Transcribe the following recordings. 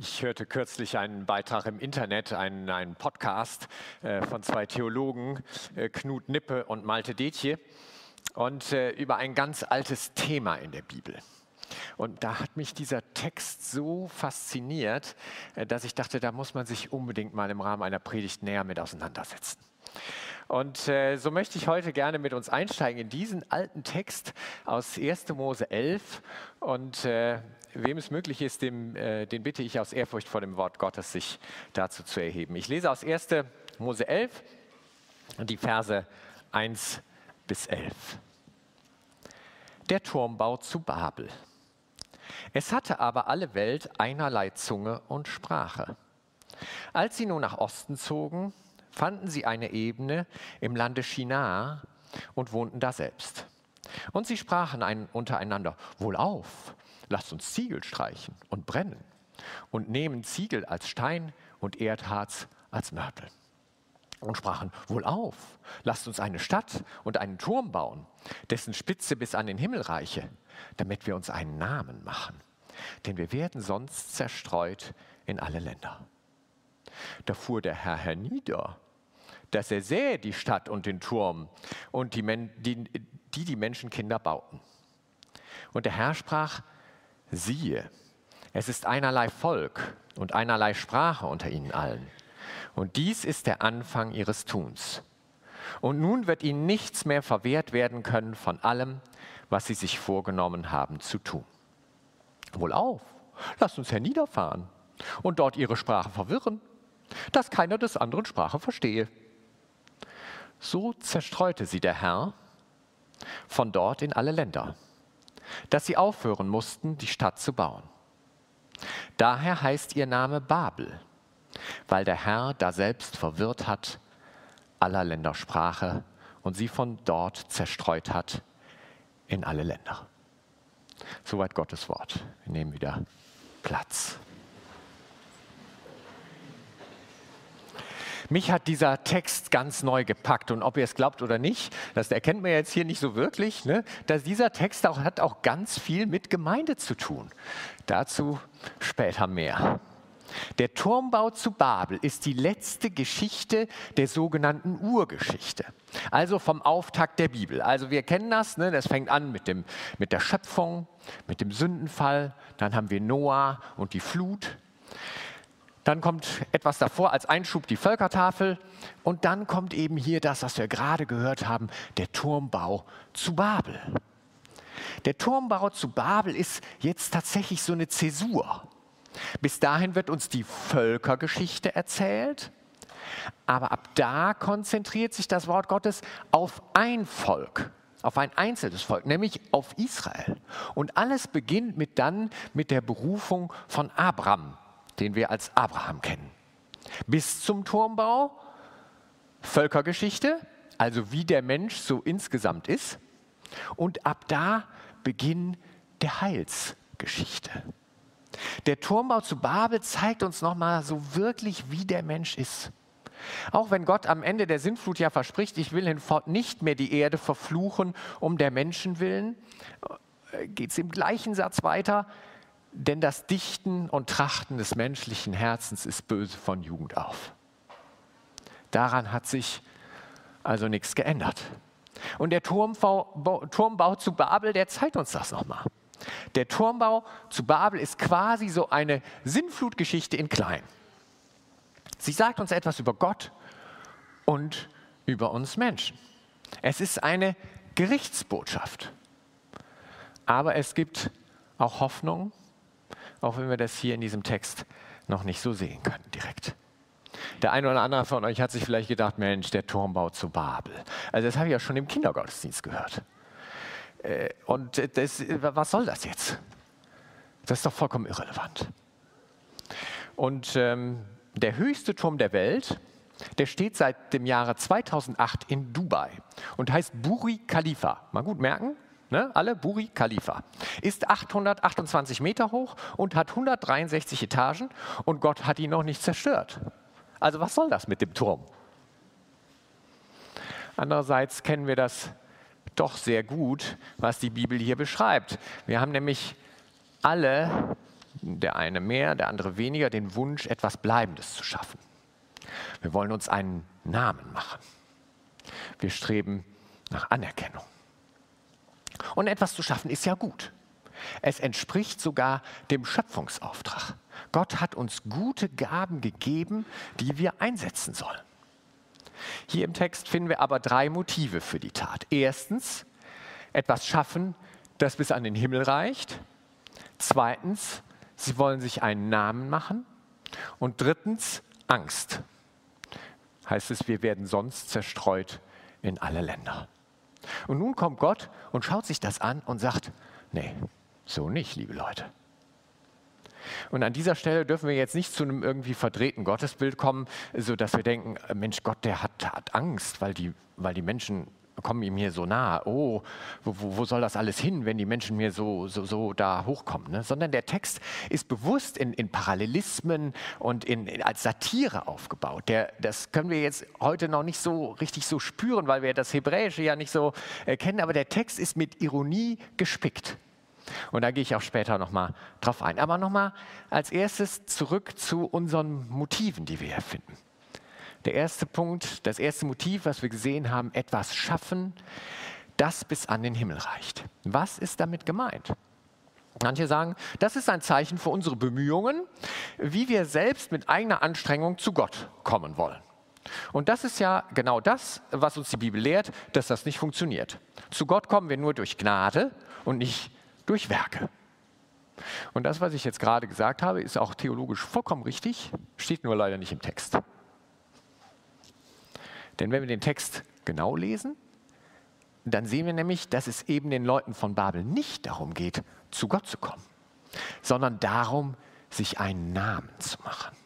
Ich hörte kürzlich einen Beitrag im Internet, einen, einen Podcast äh, von zwei Theologen, äh, Knut Nippe und Malte Detje, und äh, über ein ganz altes Thema in der Bibel. Und da hat mich dieser Text so fasziniert, äh, dass ich dachte, da muss man sich unbedingt mal im Rahmen einer Predigt näher mit auseinandersetzen. Und äh, so möchte ich heute gerne mit uns einsteigen in diesen alten Text aus 1. Mose 11 und äh, wem es möglich ist, dem, äh, den bitte ich aus Ehrfurcht vor dem Wort Gottes, sich dazu zu erheben. Ich lese aus 1. Mose 11 die Verse 1 bis 11. Der Turmbau zu Babel. Es hatte aber alle Welt einerlei Zunge und Sprache. Als sie nun nach Osten zogen, fanden sie eine Ebene im Lande Shinar und wohnten da selbst. Und sie sprachen ein, untereinander, wohlauf, lasst uns Ziegel streichen und brennen und nehmen Ziegel als Stein und Erdharz als Mörtel. Und sprachen, wohlauf, lasst uns eine Stadt und einen Turm bauen, dessen Spitze bis an den Himmel reiche, damit wir uns einen Namen machen. Denn wir werden sonst zerstreut in alle Länder. Da fuhr der Herr hernieder, dass er sähe die Stadt und den Turm und die, die, die, die Menschenkinder bauten. Und der Herr sprach, siehe, es ist einerlei Volk und einerlei Sprache unter ihnen allen. Und dies ist der Anfang ihres Tuns. Und nun wird ihnen nichts mehr verwehrt werden können von allem, was sie sich vorgenommen haben zu tun. Wohlauf, lasst uns herniederfahren und dort ihre Sprache verwirren, dass keiner des anderen Sprache verstehe. So zerstreute sie der Herr von dort in alle Länder dass sie aufhören mussten, die Stadt zu bauen. Daher heißt ihr Name Babel, weil der Herr da selbst verwirrt hat aller Länder Sprache und sie von dort zerstreut hat in alle Länder. Soweit Gottes Wort. Wir nehmen wieder Platz. Mich hat dieser Text ganz neu gepackt und ob ihr es glaubt oder nicht, das erkennt man jetzt hier nicht so wirklich, ne, dass dieser Text auch, hat auch ganz viel mit Gemeinde zu tun. Dazu später mehr. Der Turmbau zu Babel ist die letzte Geschichte der sogenannten Urgeschichte, also vom Auftakt der Bibel. Also wir kennen das, ne? das fängt an mit, dem, mit der Schöpfung, mit dem Sündenfall, dann haben wir Noah und die Flut. Dann kommt etwas davor als Einschub die Völkertafel und dann kommt eben hier das, was wir gerade gehört haben, der Turmbau zu Babel. Der Turmbau zu Babel ist jetzt tatsächlich so eine Zäsur. Bis dahin wird uns die Völkergeschichte erzählt, aber ab da konzentriert sich das Wort Gottes auf ein Volk, auf ein einzelnes Volk, nämlich auf Israel. Und alles beginnt mit dann mit der Berufung von Abraham, den wir als Abraham kennen. Bis zum Turmbau, Völkergeschichte, also wie der Mensch so insgesamt ist. Und ab da Beginn der Heilsgeschichte. Der Turmbau zu Babel zeigt uns nochmal so wirklich, wie der Mensch ist. Auch wenn Gott am Ende der Sintflut ja verspricht, ich will hinfort nicht mehr die Erde verfluchen um der Menschen willen, äh, geht es im gleichen Satz weiter, denn das Dichten und Trachten des menschlichen Herzens ist böse von Jugend auf. Daran hat sich also nichts geändert. Und der Turmbau, zu Babel, der zeigt uns das nochmal. Der Turmbau zu Babel ist quasi so eine Sinnflutgeschichte in klein. Sie sagt uns etwas über Gott und über uns Menschen. Es ist eine Gerichtsbotschaft. Aber es gibt auch Hoffnung auch wenn wir das hier in diesem Text noch nicht so sehen können direkt. Der eine oder andere von euch hat sich vielleicht gedacht, Mensch, der Turmbau zu Babel. Also das habe ich ja schon im Kindergottesdienst gehört. Äh, und das, was soll das jetzt? Das ist doch vollkommen irrelevant. Und ähm, der höchste Turm der Welt, der steht seit dem Jahre 2008 in Dubai und heißt Buri Khalifa. Mal gut merken, ne, alle, Buri Khalifa, ist 828 Meter hoch und hat 163 Etagen und Gott hat ihn noch nicht zerstört. Also was soll das mit dem Turm? Andererseits kennen wir das doch sehr gut, was die Bibel hier beschreibt. Wir haben nämlich alle der eine mehr, der andere weniger, den Wunsch, etwas Bleibendes zu schaffen. Wir wollen uns einen Namen machen. Wir streben nach Anerkennung. Und etwas zu schaffen ist ja gut. Es entspricht sogar dem Schöpfungsauftrag. Gott hat uns gute Gaben gegeben, die wir einsetzen sollen. Hier im Text finden wir aber drei Motive für die Tat. Erstens, etwas schaffen, das bis an den Himmel reicht. Zweitens, sie wollen sich einen Namen machen. Und drittens, Angst. Heißt es, wir werden sonst zerstreut in alle Länder. Und nun kommt Gott und schaut sich das an und sagt, nee, so nicht, liebe Leute. Und an dieser Stelle dürfen wir jetzt nicht zu einem irgendwie verdrehten Gottesbild kommen, sodass wir denken, Mensch, Gott, der hat, hat Angst, weil die, weil die Menschen kommen ihm hier so nah. Oh, wo, wo soll das alles hin, wenn die Menschen mir so, so, so da hochkommen? Ne? Sondern der Text ist bewusst in, in Parallelismen und in, in, als Satire aufgebaut. Der, das können wir jetzt heute noch nicht so richtig so spüren, weil wir das Hebräische ja nicht so äh, kennen, aber der Text ist mit Ironie gespickt. Und da gehe ich auch später nochmal drauf ein. Aber nochmal als erstes zurück zu unseren Motiven, die wir hier finden. Der erste Punkt, das erste Motiv, was wir gesehen haben, etwas schaffen, das bis an den Himmel reicht. Was ist damit gemeint? Manche sagen, das ist ein Zeichen für unsere Bemühungen, wie wir selbst mit eigener Anstrengung zu Gott kommen wollen. Und das ist ja genau das, was uns die Bibel lehrt, dass das nicht funktioniert. Zu Gott kommen wir nur durch Gnade und nicht durch Werke. Und das, was ich jetzt gerade gesagt habe, ist auch theologisch vollkommen richtig, steht nur leider nicht im Text. Denn wenn wir den Text genau lesen, dann sehen wir nämlich, dass es eben den Leuten von Babel nicht darum geht, zu Gott zu kommen, sondern darum, sich einen Namen zu machen.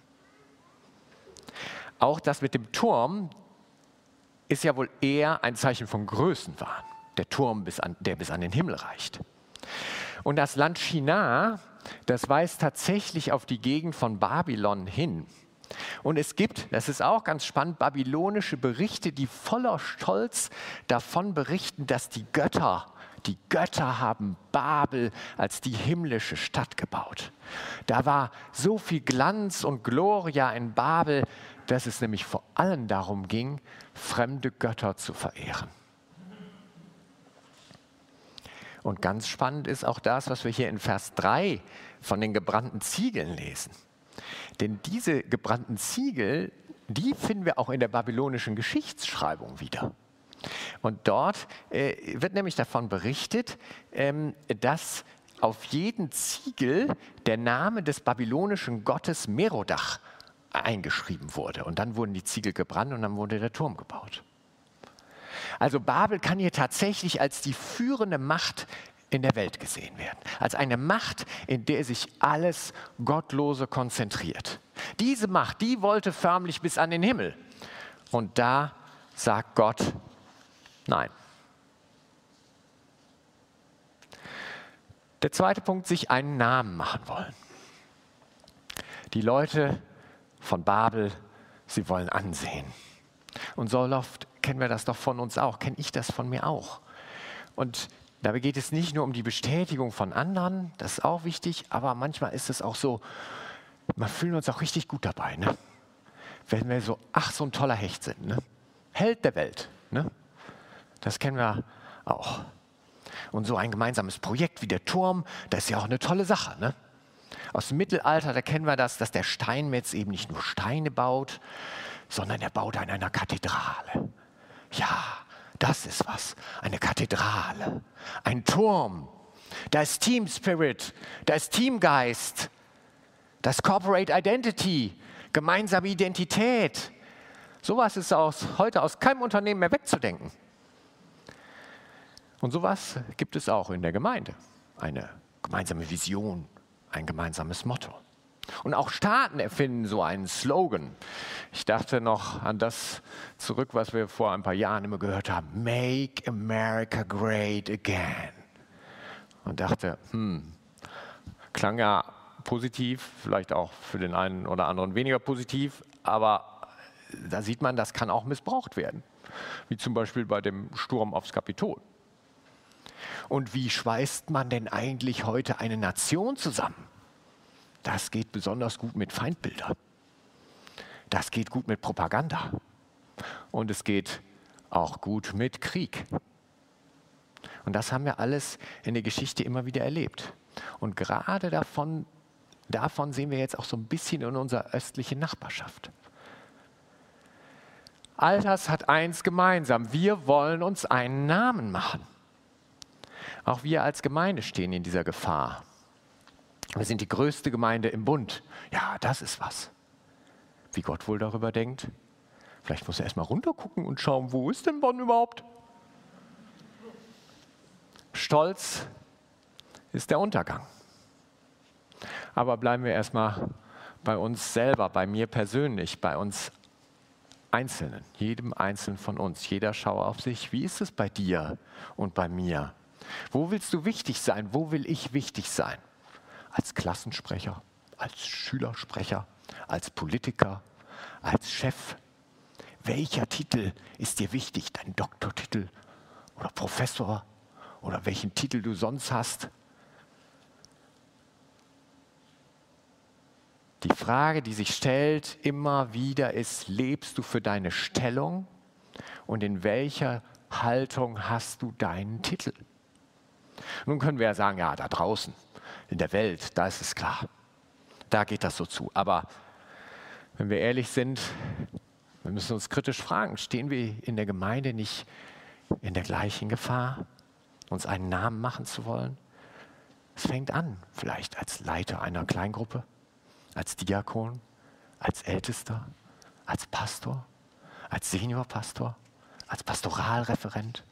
Auch das mit dem Turm ist ja wohl eher ein Zeichen von Größenwahn. Der Turm, bis an, der bis an den Himmel reicht. Und das Land China, das weist tatsächlich auf die Gegend von Babylon hin. Und es gibt, das ist auch ganz spannend, babylonische Berichte, die voller Stolz davon berichten, dass die Götter, die Götter haben Babel als die himmlische Stadt gebaut. Da war so viel Glanz und Gloria in Babel, dass es nämlich vor allem darum ging, fremde Götter zu verehren. Und ganz spannend ist auch das, was wir hier in Vers 3 von den gebrannten Ziegeln lesen. Denn diese gebrannten Ziegel, die finden wir auch in der babylonischen Geschichtsschreibung wieder. Und dort äh, wird nämlich davon berichtet, ähm, dass auf jeden Ziegel der Name des babylonischen Gottes Merodach eingeschrieben wurde. Und dann wurden die Ziegel gebrannt und dann wurde der Turm gebaut. Also Babel kann hier tatsächlich als die führende Macht in der Welt gesehen werden. Als eine Macht, in der sich alles Gottlose konzentriert. Diese Macht, die wollte förmlich bis an den Himmel. Und da sagt Gott, nein. Der zweite Punkt, sich einen Namen machen wollen. Die Leute von Babel, sie wollen ansehen. Und so oft kennen wir das doch von uns auch, kenne ich das von mir auch. Und Dabei geht es nicht nur um die Bestätigung von anderen, das ist auch wichtig, aber manchmal ist es auch so, wir fühlen uns auch richtig gut dabei, ne? wenn wir so, ach, so ein toller Hecht sind. Ne? Held der Welt. Ne? Das kennen wir auch. Und so ein gemeinsames Projekt wie der Turm, das ist ja auch eine tolle Sache. Ne? Aus dem Mittelalter, da kennen wir das, dass der Steinmetz eben nicht nur Steine baut, sondern er baut an einer Kathedrale. Ja, das ist was. Eine Kathedrale, ein Turm. Da ist Team Spirit, da ist Teamgeist, das Corporate Identity, gemeinsame Identität. Sowas ist aus, heute aus keinem Unternehmen mehr wegzudenken. Und sowas gibt es auch in der Gemeinde. Eine gemeinsame Vision, ein gemeinsames Motto. Und auch Staaten erfinden so einen Slogan. Ich dachte noch an das zurück, was wir vor ein paar Jahren immer gehört haben. Make America Great Again. Und dachte, hm, klang ja positiv, vielleicht auch für den einen oder anderen weniger positiv, aber da sieht man, das kann auch missbraucht werden. Wie zum Beispiel bei dem Sturm aufs Kapitol. Und wie schweißt man denn eigentlich heute eine Nation zusammen? Das geht besonders gut mit Feindbildern. Das geht gut mit Propaganda. Und es geht auch gut mit Krieg. Und das haben wir alles in der Geschichte immer wieder erlebt. Und gerade davon, davon sehen wir jetzt auch so ein bisschen in unserer östlichen Nachbarschaft. All das hat eins gemeinsam. Wir wollen uns einen Namen machen. Auch wir als Gemeinde stehen in dieser Gefahr. Wir sind die größte Gemeinde im Bund. Ja, das ist was. Wie Gott wohl darüber denkt. Vielleicht muss er erstmal runtergucken und schauen, wo ist denn Bonn überhaupt? Stolz ist der Untergang. Aber bleiben wir erstmal bei uns selber, bei mir persönlich, bei uns Einzelnen, jedem Einzelnen von uns. Jeder schaue auf sich. Wie ist es bei dir und bei mir? Wo willst du wichtig sein? Wo will ich wichtig sein? Als Klassensprecher, als Schülersprecher, als Politiker, als Chef? Welcher Titel ist dir wichtig? Dein Doktortitel oder Professor oder welchen Titel du sonst hast? Die Frage, die sich stellt immer wieder ist, lebst du für deine Stellung und in welcher Haltung hast du deinen Titel? Nun können wir ja sagen, ja, da draußen, in der Welt, da ist es klar. Da geht das so zu. Aber wenn wir ehrlich sind, wir müssen uns kritisch fragen, stehen wir in der Gemeinde nicht in der gleichen Gefahr, uns einen Namen machen zu wollen? Es fängt an, vielleicht als Leiter einer Kleingruppe, als Diakon, als Ältester, als Pastor, als Seniorpastor, als Pastoralreferent,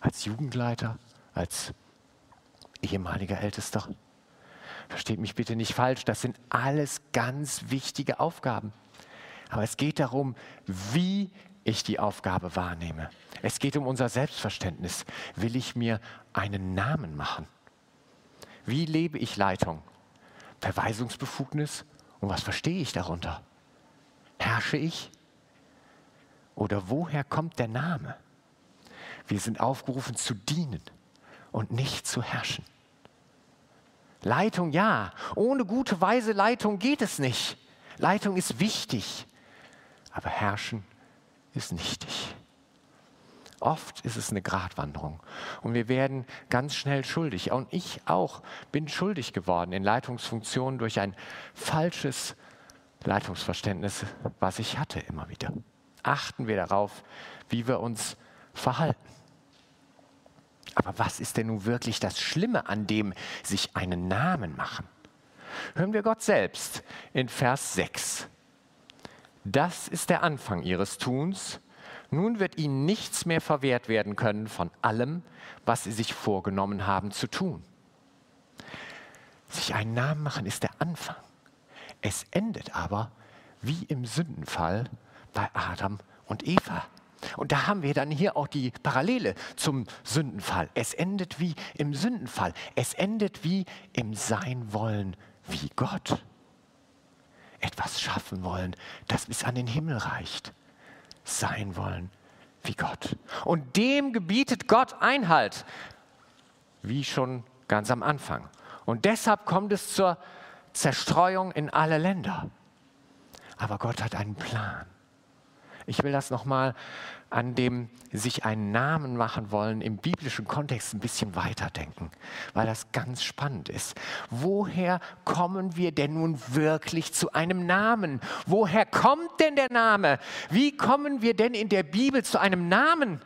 als Jugendleiter, als ehemaliger Ältester. Versteht mich bitte nicht falsch, das sind alles ganz wichtige Aufgaben. Aber es geht darum, wie ich die Aufgabe wahrnehme. Es geht um unser Selbstverständnis. Will ich mir einen Namen machen? Wie lebe ich Leitung? Verweisungsbefugnis? Und was verstehe ich darunter? Herrsche ich? Oder woher kommt der Name? Wir sind aufgerufen zu dienen und nicht zu herrschen. Leitung ja, ohne gute, weise Leitung geht es nicht. Leitung ist wichtig, aber herrschen ist nichtig. Oft ist es eine Gratwanderung und wir werden ganz schnell schuldig. Und ich auch bin schuldig geworden in Leitungsfunktionen durch ein falsches Leitungsverständnis, was ich hatte immer wieder. Achten wir darauf, wie wir uns verhalten. Aber was ist denn nun wirklich das Schlimme an dem sich einen Namen machen? Hören wir Gott selbst in Vers 6. Das ist der Anfang ihres Tuns. Nun wird ihnen nichts mehr verwehrt werden können von allem, was sie sich vorgenommen haben zu tun. Sich einen Namen machen ist der Anfang. Es endet aber wie im Sündenfall bei Adam und Eva. Und da haben wir dann hier auch die Parallele zum Sündenfall. Es endet wie im Sündenfall. Es endet wie im Sein wollen wie Gott. Etwas schaffen wollen, das bis an den Himmel reicht. Sein wollen wie Gott. Und dem gebietet Gott Einhalt, wie schon ganz am Anfang. Und deshalb kommt es zur Zerstreuung in alle Länder. Aber Gott hat einen Plan. Ich will das nochmal an dem sich einen Namen machen wollen im biblischen Kontext ein bisschen weiterdenken, weil das ganz spannend ist. Woher kommen wir denn nun wirklich zu einem Namen? Woher kommt denn der Name? Wie kommen wir denn in der Bibel zu einem Namen?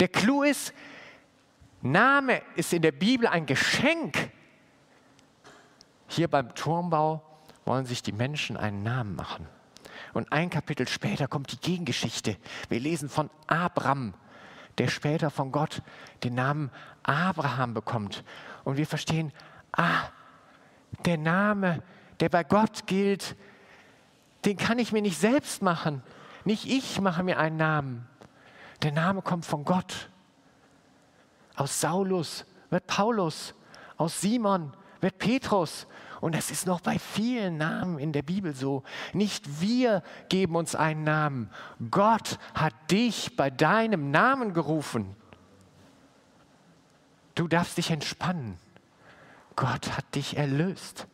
Der Clou ist, Name ist in der Bibel ein Geschenk. Hier beim Turmbau wollen sich die Menschen einen Namen machen. Und ein Kapitel später kommt die Gegengeschichte. Wir lesen von Abraham, der später von Gott den Namen Abraham bekommt. Und wir verstehen, ah, der Name, der bei Gott gilt, den kann ich mir nicht selbst machen. Nicht ich mache mir einen Namen. Der Name kommt von Gott. Aus Saulus wird Paulus, aus Simon wird Petrus und das ist noch bei vielen Namen in der Bibel so. Nicht wir geben uns einen Namen. Gott hat dich bei deinem Namen gerufen. Du darfst dich entspannen. Gott hat dich erlöst.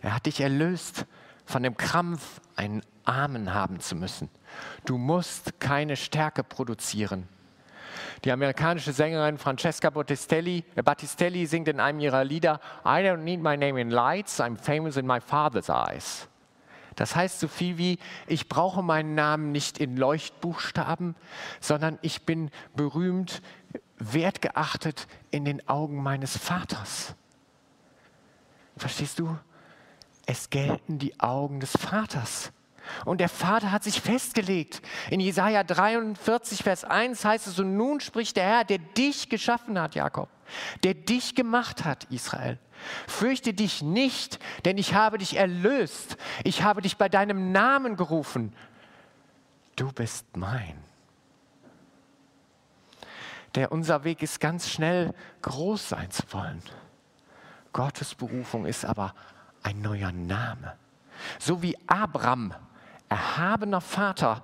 Er hat dich erlöst von dem Krampf, einen Armen haben zu müssen. Du musst keine Stärke produzieren. Die amerikanische Sängerin Francesca Battistelli, äh, Battistelli singt in einem ihrer Lieder, I don't need my name in lights, I'm famous in my father's eyes. Das heißt so viel wie, ich brauche meinen Namen nicht in Leuchtbuchstaben, sondern ich bin berühmt, wertgeachtet in den Augen meines Vaters. Verstehst du? Es gelten die Augen des Vaters. Und der Vater hat sich festgelegt. In Jesaja 43, Vers 1 heißt es: Und nun spricht der Herr, der dich geschaffen hat, Jakob, der dich gemacht hat, Israel. Fürchte dich nicht, denn ich habe dich erlöst. Ich habe dich bei deinem Namen gerufen. Du bist mein. Der unser Weg ist ganz schnell groß sein zu wollen. Gottes Berufung ist aber ein neuer Name. So wie Abraham erhabener Vater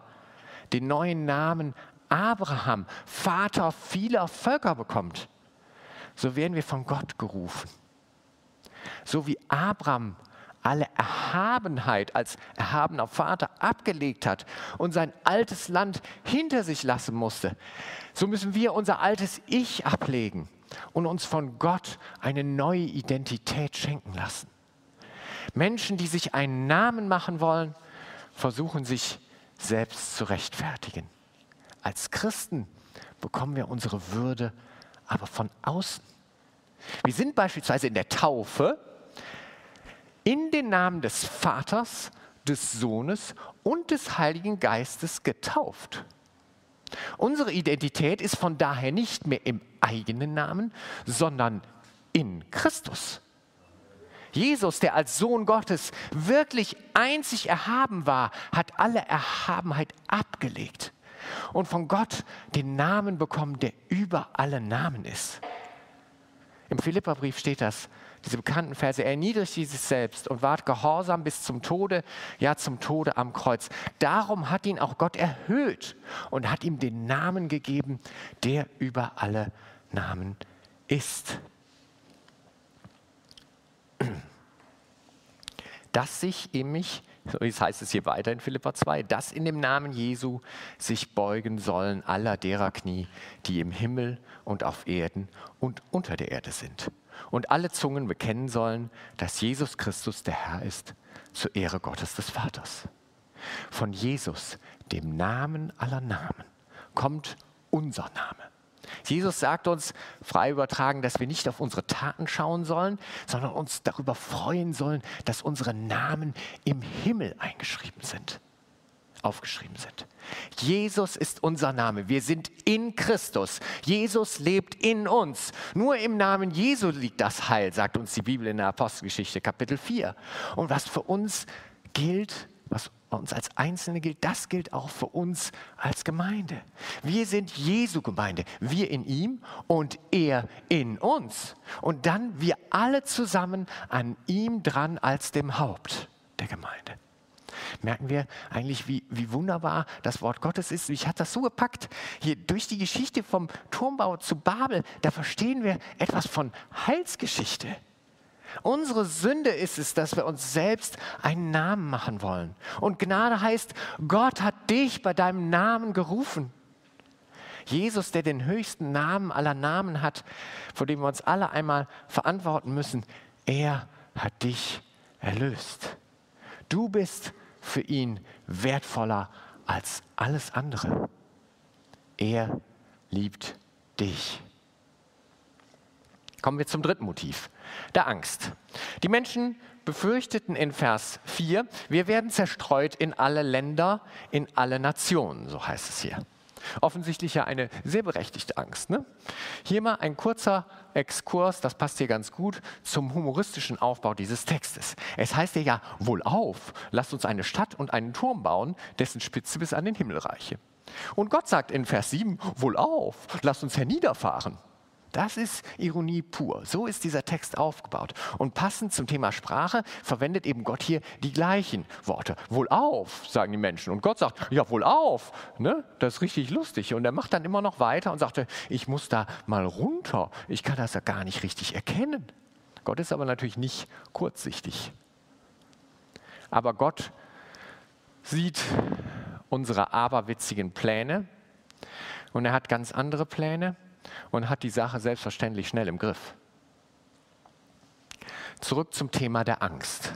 den neuen Namen Abraham, Vater vieler Völker bekommt, so werden wir von Gott gerufen. So wie Abraham alle Erhabenheit als erhabener Vater abgelegt hat und sein altes Land hinter sich lassen musste, so müssen wir unser altes Ich ablegen und uns von Gott eine neue Identität schenken lassen. Menschen, die sich einen Namen machen wollen, versuchen sich selbst zu rechtfertigen. Als Christen bekommen wir unsere Würde aber von außen. Wir sind beispielsweise in der Taufe in den Namen des Vaters, des Sohnes und des Heiligen Geistes getauft. Unsere Identität ist von daher nicht mehr im eigenen Namen, sondern in Christus. Jesus, der als Sohn Gottes wirklich einzig erhaben war, hat alle Erhabenheit abgelegt und von Gott den Namen bekommen, der über alle Namen ist. Im Philipperbrief steht das, diese bekannten Verse, er erniedrigte sich selbst und ward gehorsam bis zum Tode, ja zum Tode am Kreuz. Darum hat ihn auch Gott erhöht und hat ihm den Namen gegeben, der über alle Namen ist. Dass sich in mich, so heißt es hier weiter in Philippa 2, dass in dem Namen Jesu sich beugen sollen aller derer Knie, die im Himmel und auf Erden und unter der Erde sind. Und alle Zungen bekennen sollen, dass Jesus Christus der Herr ist, zur Ehre Gottes des Vaters. Von Jesus, dem Namen aller Namen, kommt unser Name. Jesus sagt uns frei übertragen, dass wir nicht auf unsere Taten schauen sollen, sondern uns darüber freuen sollen, dass unsere Namen im Himmel eingeschrieben sind, aufgeschrieben sind. Jesus ist unser Name. Wir sind in Christus. Jesus lebt in uns. Nur im Namen Jesu liegt das Heil, sagt uns die Bibel in der Apostelgeschichte Kapitel 4. Und was für uns gilt, was uns als Einzelne gilt, das gilt auch für uns als Gemeinde. Wir sind Jesu Gemeinde, wir in ihm und er in uns. Und dann wir alle zusammen an ihm dran als dem Haupt der Gemeinde. Merken wir eigentlich, wie, wie wunderbar das Wort Gottes ist. Ich hat das so gepackt. Hier durch die Geschichte vom Turmbau zu Babel, da verstehen wir etwas von Heilsgeschichte. Unsere Sünde ist es, dass wir uns selbst einen Namen machen wollen. Und Gnade heißt, Gott hat dich bei deinem Namen gerufen. Jesus, der den höchsten Namen aller Namen hat, vor dem wir uns alle einmal verantworten müssen, er hat dich erlöst. Du bist für ihn wertvoller als alles andere. Er liebt dich. Kommen wir zum dritten Motiv, der Angst. Die Menschen befürchteten in Vers 4, wir werden zerstreut in alle Länder, in alle Nationen, so heißt es hier. Offensichtlich ja eine sehr berechtigte Angst. Ne? Hier mal ein kurzer Exkurs, das passt hier ganz gut, zum humoristischen Aufbau dieses Textes. Es heißt ja, ja wohlauf, lasst uns eine Stadt und einen Turm bauen, dessen Spitze bis an den Himmel reiche. Und Gott sagt in Vers 7, wohlauf, lasst uns herniederfahren. Das ist Ironie pur. So ist dieser Text aufgebaut. Und passend zum Thema Sprache verwendet eben Gott hier die gleichen Worte. Wohlauf, sagen die Menschen. Und Gott sagt, ja, wohlauf. Ne? Das ist richtig lustig. Und er macht dann immer noch weiter und sagte, ich muss da mal runter. Ich kann das ja gar nicht richtig erkennen. Gott ist aber natürlich nicht kurzsichtig. Aber Gott sieht unsere aberwitzigen Pläne und er hat ganz andere Pläne und hat die Sache selbstverständlich schnell im Griff. Zurück zum Thema der Angst.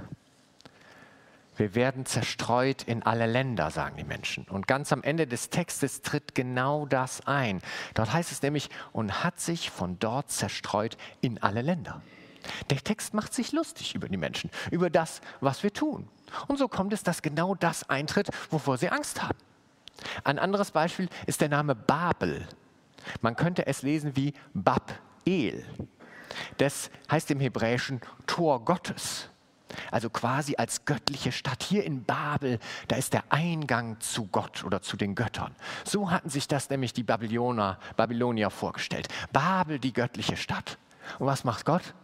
Wir werden zerstreut in alle Länder, sagen die Menschen. Und ganz am Ende des Textes tritt genau das ein. Dort heißt es nämlich, und hat sich von dort zerstreut in alle Länder. Der Text macht sich lustig über die Menschen, über das, was wir tun. Und so kommt es, dass genau das eintritt, wovor sie Angst haben. Ein anderes Beispiel ist der Name Babel. Man könnte es lesen wie Bab-El. Das heißt im Hebräischen Tor Gottes. Also quasi als göttliche Stadt. Hier in Babel, da ist der Eingang zu Gott oder zu den Göttern. So hatten sich das nämlich die Babylonier, Babylonier vorgestellt. Babel, die göttliche Stadt. Und was macht Gott?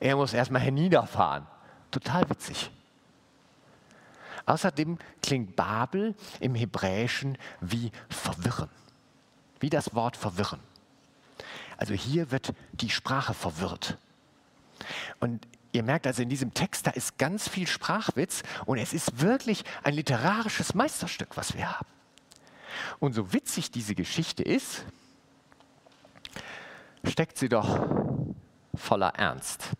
Er muss erstmal herniederfahren. Total witzig. Außerdem klingt Babel im Hebräischen wie verwirren, wie das Wort verwirren. Also hier wird die Sprache verwirrt. Und ihr merkt also in diesem Text, da ist ganz viel Sprachwitz und es ist wirklich ein literarisches Meisterstück, was wir haben. Und so witzig diese Geschichte ist, steckt sie doch voller Ernst.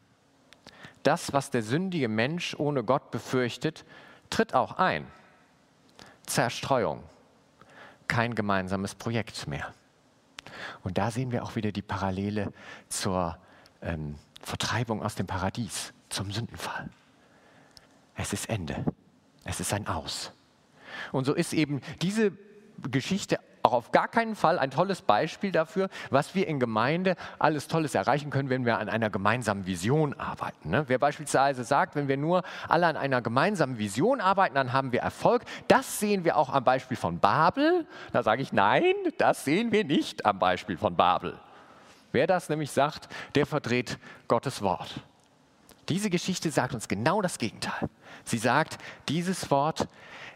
Das, was der sündige Mensch ohne Gott befürchtet, tritt auch ein. Zerstreuung, kein gemeinsames Projekt mehr. Und da sehen wir auch wieder die Parallele zur ähm, Vertreibung aus dem Paradies, zum Sündenfall. Es ist Ende, es ist ein Aus. Und so ist eben diese Geschichte auch auf gar keinen Fall ein tolles Beispiel dafür, was wir in Gemeinde alles Tolles erreichen können, wenn wir an einer gemeinsamen Vision arbeiten. Ne? Wer beispielsweise sagt, wenn wir nur alle an einer gemeinsamen Vision arbeiten, dann haben wir Erfolg. Das sehen wir auch am Beispiel von Babel. Da sage ich, nein, das sehen wir nicht am Beispiel von Babel. Wer das nämlich sagt, der verdreht Gottes Wort. Diese Geschichte sagt uns genau das Gegenteil. Sie sagt, dieses Wort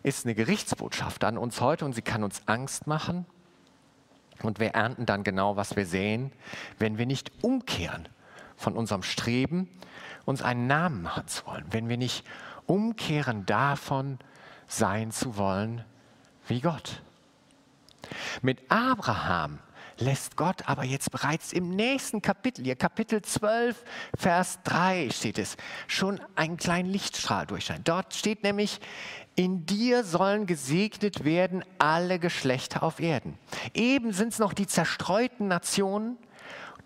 ist eine Gerichtsbotschaft an uns heute und sie kann uns Angst machen. Und wir ernten dann genau, was wir sehen, wenn wir nicht umkehren von unserem Streben, uns einen Namen machen zu wollen, wenn wir nicht umkehren davon, sein zu wollen wie Gott. Mit Abraham lässt Gott aber jetzt bereits im nächsten Kapitel, hier Kapitel 12, Vers 3 steht es, schon einen kleinen Lichtstrahl durchscheinen. Dort steht nämlich, in dir sollen gesegnet werden alle Geschlechter auf Erden. Eben sind es noch die zerstreuten Nationen,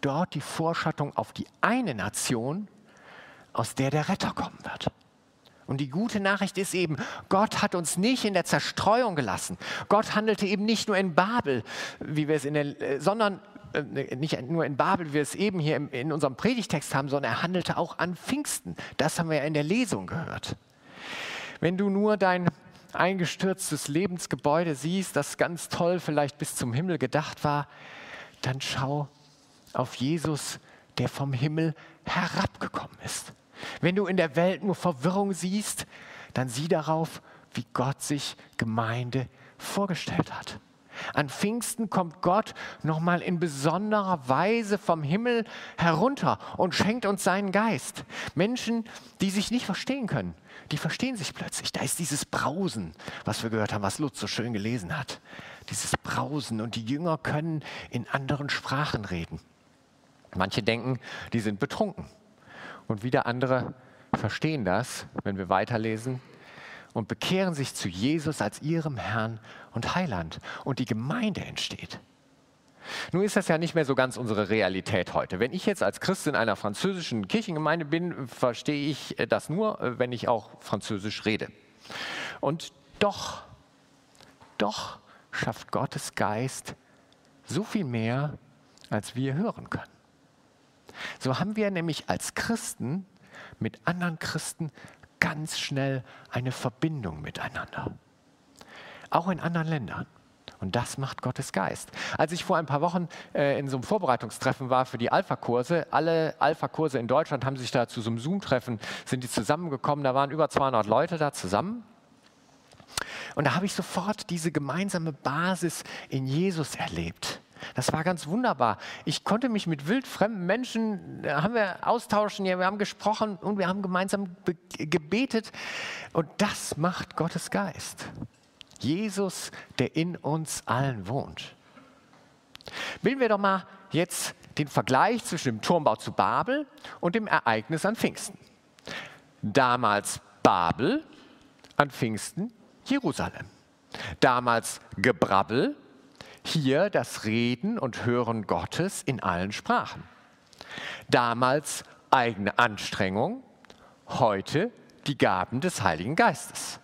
dort die Vorschattung auf die eine Nation, aus der der Retter kommen wird. Und die gute Nachricht ist eben, Gott hat uns nicht in der Zerstreuung gelassen. Gott handelte eben nicht nur in Babel, wie wir es in der, äh, sondern äh, nicht nur in Babel, wie wir es eben hier in unserem Predigtext haben, sondern er handelte auch an Pfingsten. Das haben wir ja in der Lesung gehört. Wenn du nur dein eingestürztes Lebensgebäude siehst, das ganz toll vielleicht bis zum Himmel gedacht war, dann schau auf Jesus, der vom Himmel herabgekommen ist. Wenn du in der Welt nur Verwirrung siehst, dann sieh darauf, wie Gott sich Gemeinde vorgestellt hat. An Pfingsten kommt Gott nochmal in besonderer Weise vom Himmel herunter und schenkt uns seinen Geist. Menschen, die sich nicht verstehen können, die verstehen sich plötzlich. Da ist dieses Brausen, was wir gehört haben, was Lutz so schön gelesen hat. Dieses Brausen und die Jünger können in anderen Sprachen reden. Manche denken, die sind betrunken. Und wieder andere verstehen das, wenn wir weiterlesen, und bekehren sich zu Jesus als ihrem Herrn und Heiland. Und die Gemeinde entsteht. Nun ist das ja nicht mehr so ganz unsere Realität heute. Wenn ich jetzt als Christ in einer französischen Kirchengemeinde bin, verstehe ich das nur, wenn ich auch Französisch rede. Und doch, doch schafft Gottes Geist so viel mehr, als wir hören können. So haben wir nämlich als Christen mit anderen Christen ganz schnell eine Verbindung miteinander. Auch in anderen Ländern. Und das macht Gottes Geist. Als ich vor ein paar Wochen äh, in so einem Vorbereitungstreffen war für die Alpha-Kurse, alle Alpha-Kurse in Deutschland haben sich da zu so einem Zoom-Treffen, sind die zusammengekommen, da waren über 200 Leute da zusammen. Und da habe ich sofort diese gemeinsame Basis in Jesus erlebt. Das war ganz wunderbar. Ich konnte mich mit wildfremden Menschen, äh, haben wir austauschen, wir haben gesprochen und wir haben gemeinsam gebetet. Und das macht Gottes Geist. Jesus, der in uns allen wohnt. Bilden wir doch mal jetzt den Vergleich zwischen dem Turmbau zu Babel und dem Ereignis an Pfingsten. Damals Babel, an Pfingsten Jerusalem. Damals Gebrabbel, hier das Reden und Hören Gottes in allen Sprachen. Damals eigene Anstrengung, heute die Gaben des Heiligen Geistes.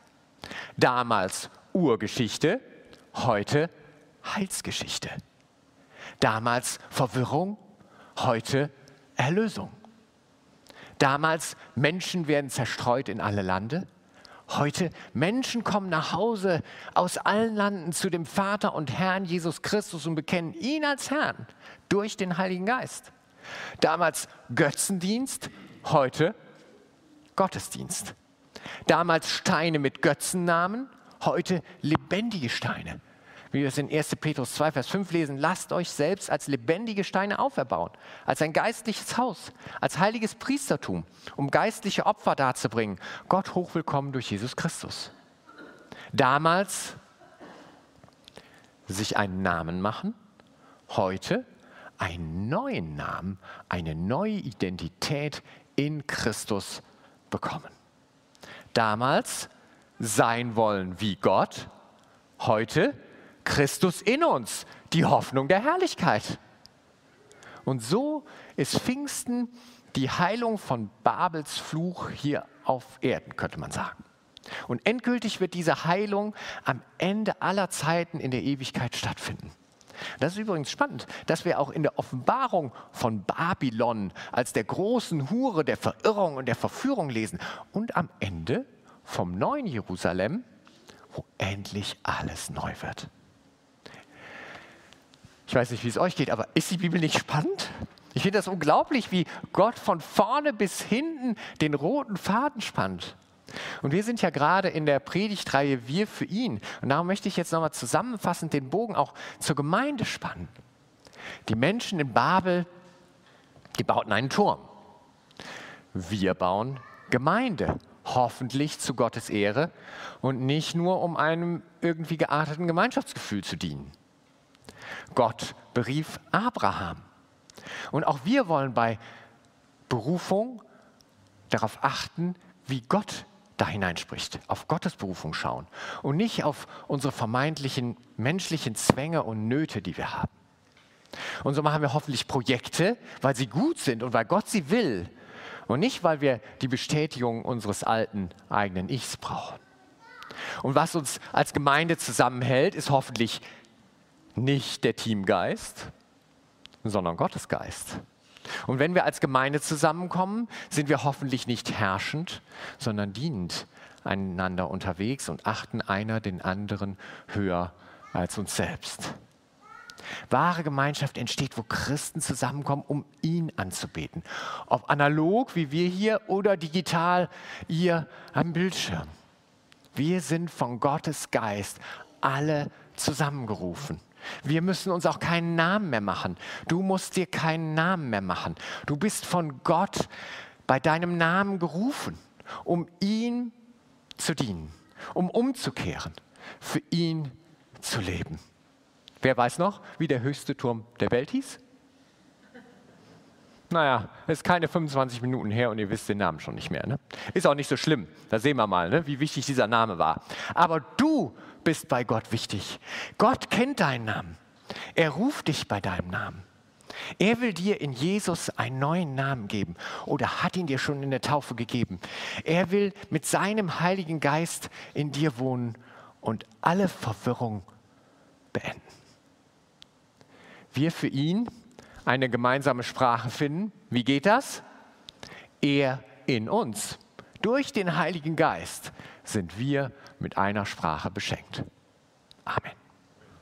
Damals Urgeschichte, heute Heilsgeschichte. Damals Verwirrung, heute Erlösung. Damals Menschen werden zerstreut in alle Lande, Heute Menschen kommen nach Hause aus allen Landen zu dem Vater und Herrn Jesus Christus und bekennen ihn als Herrn durch den Heiligen Geist. Damals Götzendienst, heute Gottesdienst. Damals Steine mit Götzennamen, heute lebendige Steine wie wir es in 1. Petrus 2, Vers 5 lesen, lasst euch selbst als lebendige Steine auferbauen, als ein geistliches Haus, als heiliges Priestertum, um geistliche Opfer darzubringen. Gott hochwillkommen durch Jesus Christus. Damals sich einen Namen machen, heute einen neuen Namen, eine neue Identität in Christus bekommen. Damals sein wollen wie Gott, heute Christus in uns, die Hoffnung der Herrlichkeit. Und so ist Pfingsten die Heilung von Babels Fluch hier auf Erden, könnte man sagen. Und endgültig wird diese Heilung am Ende aller Zeiten in der Ewigkeit stattfinden. Das ist übrigens spannend, dass wir auch in der Offenbarung von Babylon als der großen Hure der Verirrung und der Verführung lesen und am Ende vom neuen Jerusalem, wo endlich alles neu wird. Ich weiß nicht, wie es euch geht, aber ist die Bibel nicht spannend? Ich finde das unglaublich, wie Gott von vorne bis hinten den roten Faden spannt. Und wir sind ja gerade in der Predigtreihe Wir für ihn. Und darum möchte ich jetzt nochmal zusammenfassend den Bogen auch zur Gemeinde spannen. Die Menschen in Babel, die bauten einen Turm. Wir bauen Gemeinde, hoffentlich zu Gottes Ehre und nicht nur um einem irgendwie gearteten Gemeinschaftsgefühl zu dienen. Gott berief Abraham. Und auch wir wollen bei Berufung darauf achten, wie Gott da hineinspricht, auf Gottes Berufung schauen und nicht auf unsere vermeintlichen menschlichen Zwänge und Nöte, die wir haben. Und so machen wir hoffentlich Projekte, weil sie gut sind und weil Gott sie will und nicht, weil wir die Bestätigung unseres alten eigenen Ichs brauchen. Und was uns als Gemeinde zusammenhält, ist hoffentlich nicht der Teamgeist, sondern Gottes Geist. Und wenn wir als Gemeinde zusammenkommen, sind wir hoffentlich nicht herrschend, sondern dienend einander unterwegs und achten einer den anderen höher als uns selbst. Wahre Gemeinschaft entsteht, wo Christen zusammenkommen, um ihn anzubeten. Ob analog wie wir hier oder digital, ihr am Bildschirm. Wir sind von Gottes Geist alle zusammengerufen. Wir müssen uns auch keinen Namen mehr machen. Du musst dir keinen Namen mehr machen. Du bist von Gott bei deinem Namen gerufen, um ihm zu dienen, um umzukehren, für ihn zu leben. Wer weiß noch, wie der höchste Turm der Welt hieß? Naja, ist keine 25 Minuten her und ihr wisst den Namen schon nicht mehr. Ne? Ist auch nicht so schlimm. Da sehen wir mal, ne, wie wichtig dieser Name war. Aber du bist bei Gott wichtig. Gott kennt deinen Namen. Er ruft dich bei deinem Namen. Er will dir in Jesus einen neuen Namen geben oder hat ihn dir schon in der Taufe gegeben. Er will mit seinem Heiligen Geist in dir wohnen und alle Verwirrung beenden. Wir für ihn eine gemeinsame Sprache finden. Wie geht das? Er in uns. Durch den Heiligen Geist sind wir mit einer Sprache beschenkt. Amen.